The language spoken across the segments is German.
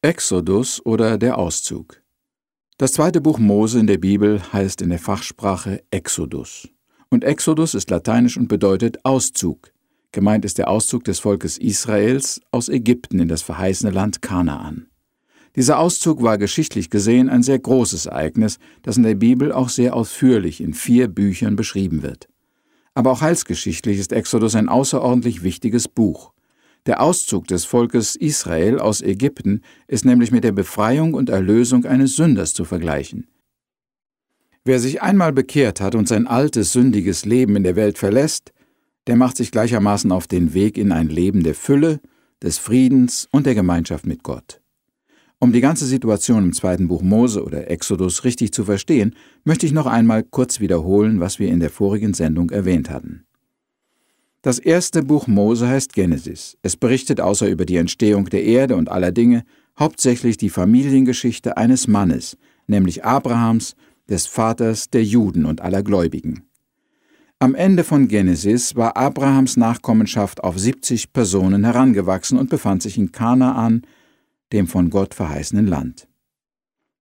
Exodus oder der Auszug. Das zweite Buch Mose in der Bibel heißt in der Fachsprache Exodus. Und Exodus ist lateinisch und bedeutet Auszug. Gemeint ist der Auszug des Volkes Israels aus Ägypten in das verheißene Land Kanaan. Dieser Auszug war geschichtlich gesehen ein sehr großes Ereignis, das in der Bibel auch sehr ausführlich in vier Büchern beschrieben wird. Aber auch heilsgeschichtlich ist Exodus ein außerordentlich wichtiges Buch. Der Auszug des Volkes Israel aus Ägypten ist nämlich mit der Befreiung und Erlösung eines Sünders zu vergleichen. Wer sich einmal bekehrt hat und sein altes, sündiges Leben in der Welt verlässt, der macht sich gleichermaßen auf den Weg in ein Leben der Fülle, des Friedens und der Gemeinschaft mit Gott. Um die ganze Situation im zweiten Buch Mose oder Exodus richtig zu verstehen, möchte ich noch einmal kurz wiederholen, was wir in der vorigen Sendung erwähnt hatten. Das erste Buch Mose heißt Genesis. Es berichtet außer über die Entstehung der Erde und aller Dinge hauptsächlich die Familiengeschichte eines Mannes, nämlich Abrahams, des Vaters der Juden und aller Gläubigen. Am Ende von Genesis war Abrahams Nachkommenschaft auf 70 Personen herangewachsen und befand sich in Kanaan, dem von Gott verheißenen Land.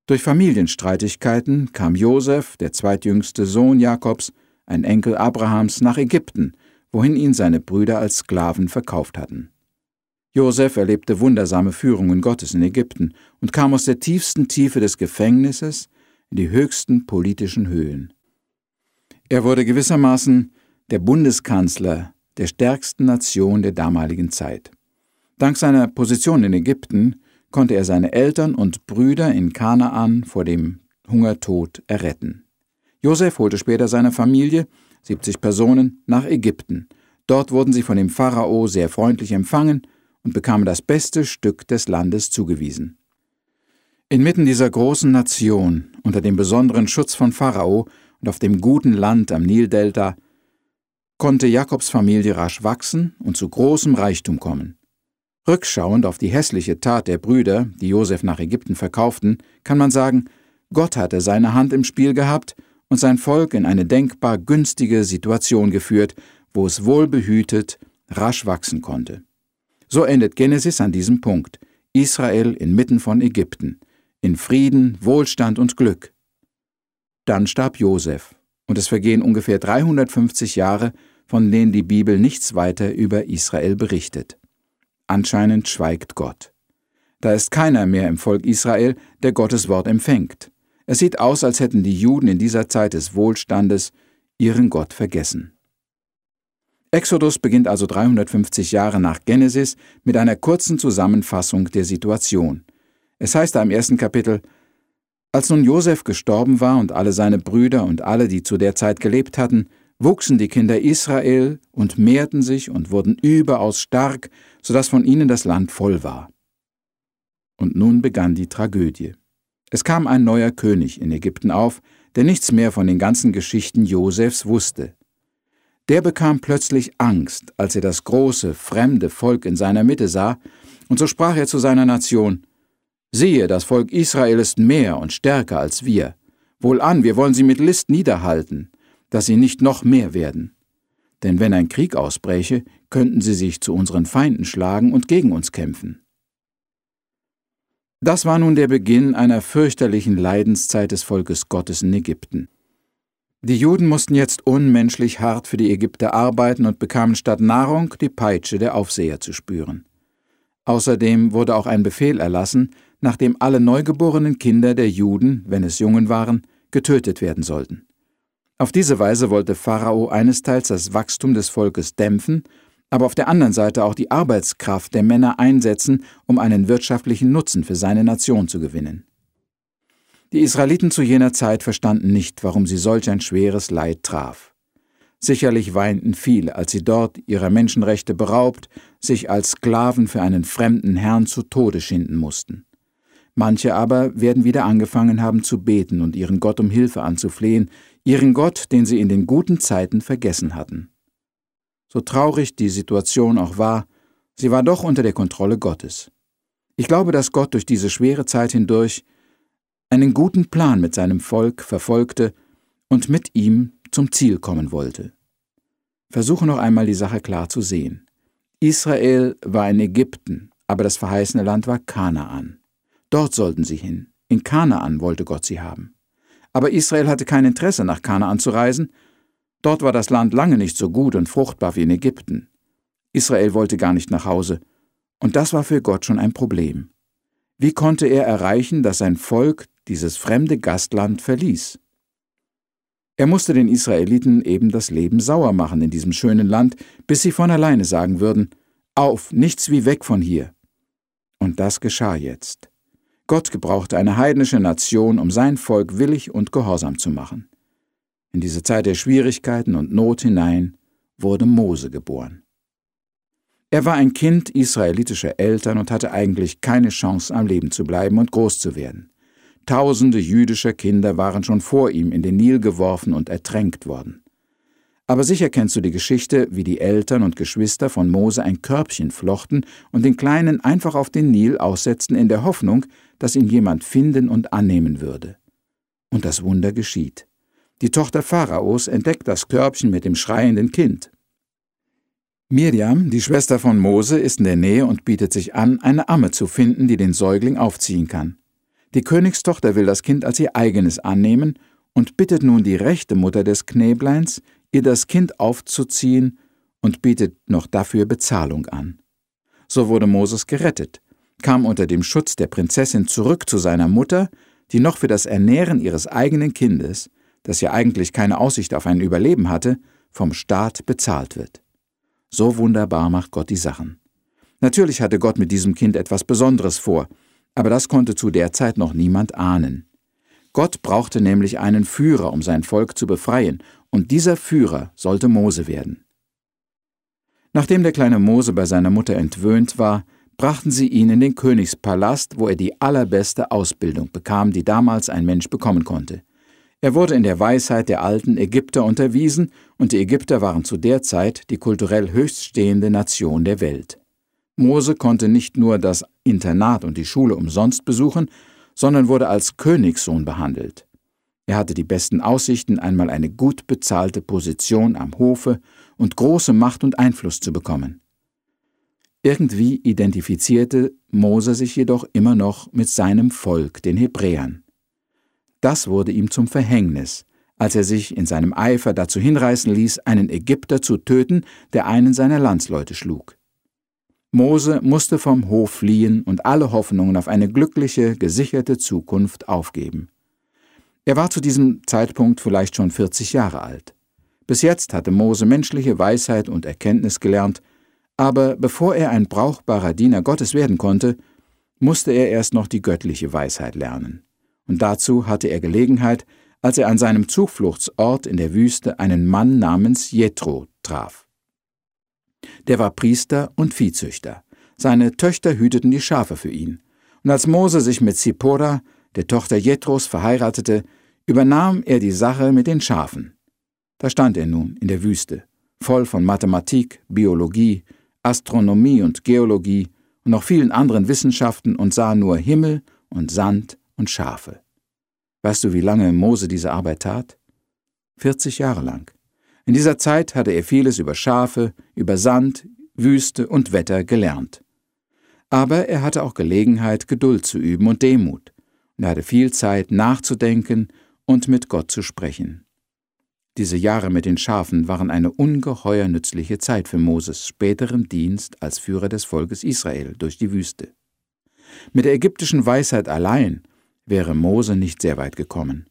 Durch Familienstreitigkeiten kam Josef, der zweitjüngste Sohn Jakobs, ein Enkel Abrahams, nach Ägypten wohin ihn seine Brüder als Sklaven verkauft hatten. Josef erlebte wundersame Führungen Gottes in Ägypten und kam aus der tiefsten Tiefe des Gefängnisses in die höchsten politischen Höhen. Er wurde gewissermaßen der Bundeskanzler der stärksten Nation der damaligen Zeit. Dank seiner Position in Ägypten konnte er seine Eltern und Brüder in Kanaan vor dem Hungertod erretten. Josef holte später seine Familie 70 Personen, nach Ägypten. Dort wurden sie von dem Pharao sehr freundlich empfangen und bekamen das beste Stück des Landes zugewiesen. Inmitten dieser großen Nation, unter dem besonderen Schutz von Pharao und auf dem guten Land am Nildelta, konnte Jakobs Familie rasch wachsen und zu großem Reichtum kommen. Rückschauend auf die hässliche Tat der Brüder, die Josef nach Ägypten verkauften, kann man sagen, Gott hatte seine Hand im Spiel gehabt und sein Volk in eine denkbar günstige Situation geführt, wo es wohlbehütet rasch wachsen konnte. So endet Genesis an diesem Punkt. Israel inmitten von Ägypten, in Frieden, Wohlstand und Glück. Dann starb Josef, und es vergehen ungefähr 350 Jahre, von denen die Bibel nichts weiter über Israel berichtet. Anscheinend schweigt Gott. Da ist keiner mehr im Volk Israel, der Gottes Wort empfängt. Es sieht aus, als hätten die Juden in dieser Zeit des Wohlstandes ihren Gott vergessen. Exodus beginnt also 350 Jahre nach Genesis mit einer kurzen Zusammenfassung der Situation. Es heißt da im ersten Kapitel, als nun Josef gestorben war und alle seine Brüder und alle, die zu der Zeit gelebt hatten, wuchsen die Kinder Israel und mehrten sich und wurden überaus stark, so dass von ihnen das Land voll war. Und nun begann die Tragödie. Es kam ein neuer König in Ägypten auf, der nichts mehr von den ganzen Geschichten Josefs wusste. Der bekam plötzlich Angst, als er das große, fremde Volk in seiner Mitte sah, und so sprach er zu seiner Nation Siehe, das Volk Israel ist mehr und stärker als wir. Wohlan, wir wollen sie mit List niederhalten, dass sie nicht noch mehr werden. Denn wenn ein Krieg ausbräche, könnten sie sich zu unseren Feinden schlagen und gegen uns kämpfen. Das war nun der Beginn einer fürchterlichen Leidenszeit des Volkes Gottes in Ägypten. Die Juden mussten jetzt unmenschlich hart für die Ägypter arbeiten und bekamen statt Nahrung die Peitsche der Aufseher zu spüren. Außerdem wurde auch ein Befehl erlassen, nachdem alle neugeborenen Kinder der Juden, wenn es Jungen waren, getötet werden sollten. Auf diese Weise wollte Pharao einesteils das Wachstum des Volkes dämpfen aber auf der anderen Seite auch die Arbeitskraft der Männer einsetzen, um einen wirtschaftlichen Nutzen für seine Nation zu gewinnen. Die Israeliten zu jener Zeit verstanden nicht, warum sie solch ein schweres Leid traf. Sicherlich weinten viele, als sie dort ihrer Menschenrechte beraubt, sich als Sklaven für einen fremden Herrn zu Tode schinden mussten. Manche aber werden wieder angefangen haben zu beten und ihren Gott um Hilfe anzuflehen, ihren Gott, den sie in den guten Zeiten vergessen hatten. So traurig die Situation auch war, sie war doch unter der Kontrolle Gottes. Ich glaube, dass Gott durch diese schwere Zeit hindurch einen guten Plan mit seinem Volk verfolgte und mit ihm zum Ziel kommen wollte. Versuche noch einmal die Sache klar zu sehen. Israel war in Ägypten, aber das verheißene Land war Kanaan. Dort sollten sie hin. In Kanaan wollte Gott sie haben. Aber Israel hatte kein Interesse, nach Kanaan zu reisen. Dort war das Land lange nicht so gut und fruchtbar wie in Ägypten. Israel wollte gar nicht nach Hause. Und das war für Gott schon ein Problem. Wie konnte er erreichen, dass sein Volk dieses fremde Gastland verließ? Er musste den Israeliten eben das Leben sauer machen in diesem schönen Land, bis sie von alleine sagen würden, Auf, nichts wie weg von hier. Und das geschah jetzt. Gott gebrauchte eine heidnische Nation, um sein Volk willig und gehorsam zu machen. In diese Zeit der Schwierigkeiten und Not hinein wurde Mose geboren. Er war ein Kind israelitischer Eltern und hatte eigentlich keine Chance, am Leben zu bleiben und groß zu werden. Tausende jüdischer Kinder waren schon vor ihm in den Nil geworfen und ertränkt worden. Aber sicher kennst du die Geschichte, wie die Eltern und Geschwister von Mose ein Körbchen flochten und den Kleinen einfach auf den Nil aussetzten in der Hoffnung, dass ihn jemand finden und annehmen würde. Und das Wunder geschieht. Die Tochter Pharaos entdeckt das Körbchen mit dem schreienden Kind. Mirjam, die Schwester von Mose, ist in der Nähe und bietet sich an, eine Amme zu finden, die den Säugling aufziehen kann. Die Königstochter will das Kind als ihr eigenes annehmen und bittet nun die rechte Mutter des Knäbleins, ihr das Kind aufzuziehen und bietet noch dafür Bezahlung an. So wurde Moses gerettet, kam unter dem Schutz der Prinzessin zurück zu seiner Mutter, die noch für das Ernähren ihres eigenen Kindes, das ja eigentlich keine Aussicht auf ein Überleben hatte, vom Staat bezahlt wird. So wunderbar macht Gott die Sachen. Natürlich hatte Gott mit diesem Kind etwas Besonderes vor, aber das konnte zu der Zeit noch niemand ahnen. Gott brauchte nämlich einen Führer, um sein Volk zu befreien, und dieser Führer sollte Mose werden. Nachdem der kleine Mose bei seiner Mutter entwöhnt war, brachten sie ihn in den Königspalast, wo er die allerbeste Ausbildung bekam, die damals ein Mensch bekommen konnte. Er wurde in der Weisheit der alten Ägypter unterwiesen, und die Ägypter waren zu der Zeit die kulturell höchststehende Nation der Welt. Mose konnte nicht nur das Internat und die Schule umsonst besuchen, sondern wurde als Königssohn behandelt. Er hatte die besten Aussichten, einmal eine gut bezahlte Position am Hofe und große Macht und Einfluss zu bekommen. Irgendwie identifizierte Mose sich jedoch immer noch mit seinem Volk, den Hebräern. Das wurde ihm zum Verhängnis, als er sich in seinem Eifer dazu hinreißen ließ, einen Ägypter zu töten, der einen seiner Landsleute schlug. Mose musste vom Hof fliehen und alle Hoffnungen auf eine glückliche, gesicherte Zukunft aufgeben. Er war zu diesem Zeitpunkt vielleicht schon 40 Jahre alt. Bis jetzt hatte Mose menschliche Weisheit und Erkenntnis gelernt, aber bevor er ein brauchbarer Diener Gottes werden konnte, musste er erst noch die göttliche Weisheit lernen und dazu hatte er Gelegenheit, als er an seinem Zufluchtsort in der Wüste einen Mann namens Jethro traf. Der war Priester und Viehzüchter. Seine Töchter hüteten die Schafe für ihn. Und als Mose sich mit Zippora, der Tochter Jethros, verheiratete, übernahm er die Sache mit den Schafen. Da stand er nun in der Wüste, voll von Mathematik, Biologie, Astronomie und Geologie und noch vielen anderen Wissenschaften und sah nur Himmel und Sand und Schafe. Weißt du, wie lange Mose diese Arbeit tat? 40 Jahre lang. In dieser Zeit hatte er vieles über Schafe, über Sand, Wüste und Wetter gelernt. Aber er hatte auch Gelegenheit, Geduld zu üben und Demut. Und er hatte viel Zeit, nachzudenken und mit Gott zu sprechen. Diese Jahre mit den Schafen waren eine ungeheuer nützliche Zeit für Moses späteren Dienst als Führer des Volkes Israel durch die Wüste. Mit der ägyptischen Weisheit allein wäre Mose nicht sehr weit gekommen.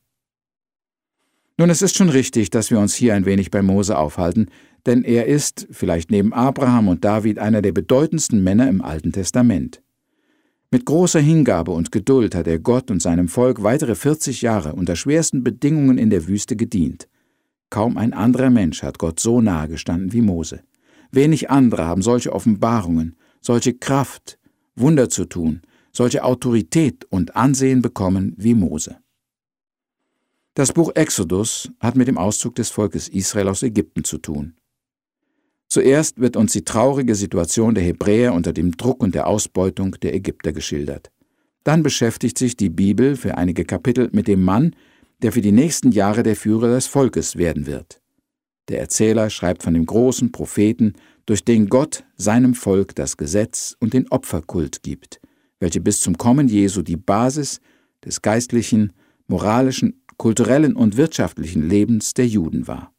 Nun, es ist schon richtig, dass wir uns hier ein wenig bei Mose aufhalten, denn er ist, vielleicht neben Abraham und David, einer der bedeutendsten Männer im Alten Testament. Mit großer Hingabe und Geduld hat er Gott und seinem Volk weitere 40 Jahre unter schwersten Bedingungen in der Wüste gedient. Kaum ein anderer Mensch hat Gott so nahe gestanden wie Mose. Wenig andere haben solche Offenbarungen, solche Kraft, Wunder zu tun, solche Autorität und Ansehen bekommen wie Mose. Das Buch Exodus hat mit dem Auszug des Volkes Israel aus Ägypten zu tun. Zuerst wird uns die traurige Situation der Hebräer unter dem Druck und der Ausbeutung der Ägypter geschildert. Dann beschäftigt sich die Bibel für einige Kapitel mit dem Mann, der für die nächsten Jahre der Führer des Volkes werden wird. Der Erzähler schreibt von dem großen Propheten, durch den Gott seinem Volk das Gesetz und den Opferkult gibt, welche bis zum Kommen Jesu die Basis des geistlichen, moralischen, kulturellen und wirtschaftlichen Lebens der Juden war.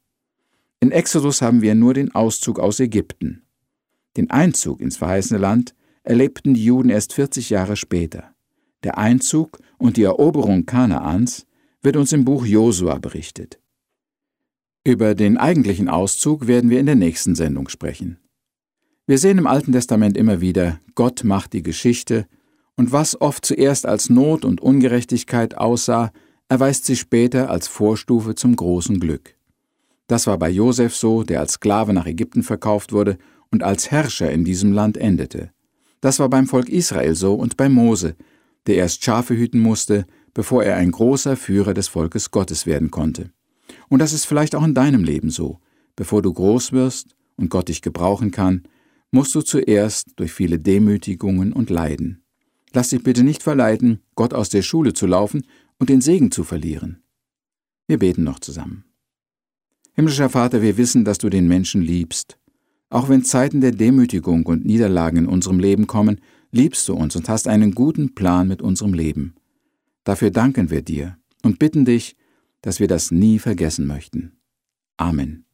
In Exodus haben wir nur den Auszug aus Ägypten. Den Einzug ins verheißene Land erlebten die Juden erst 40 Jahre später. Der Einzug und die Eroberung Kanaans wird uns im Buch Josua berichtet. Über den eigentlichen Auszug werden wir in der nächsten Sendung sprechen. Wir sehen im Alten Testament immer wieder, Gott macht die Geschichte, und was oft zuerst als Not und Ungerechtigkeit aussah, erweist sich später als Vorstufe zum großen Glück. Das war bei Josef so, der als Sklave nach Ägypten verkauft wurde und als Herrscher in diesem Land endete. Das war beim Volk Israel so und bei Mose, der erst Schafe hüten musste, bevor er ein großer Führer des Volkes Gottes werden konnte. Und das ist vielleicht auch in deinem Leben so. Bevor du groß wirst und Gott dich gebrauchen kann, musst du zuerst durch viele Demütigungen und Leiden. Lass dich bitte nicht verleiten, Gott aus der Schule zu laufen und den Segen zu verlieren. Wir beten noch zusammen. Himmlischer Vater, wir wissen, dass du den Menschen liebst. Auch wenn Zeiten der Demütigung und Niederlagen in unserem Leben kommen, liebst du uns und hast einen guten Plan mit unserem Leben. Dafür danken wir dir und bitten dich, dass wir das nie vergessen möchten. Amen.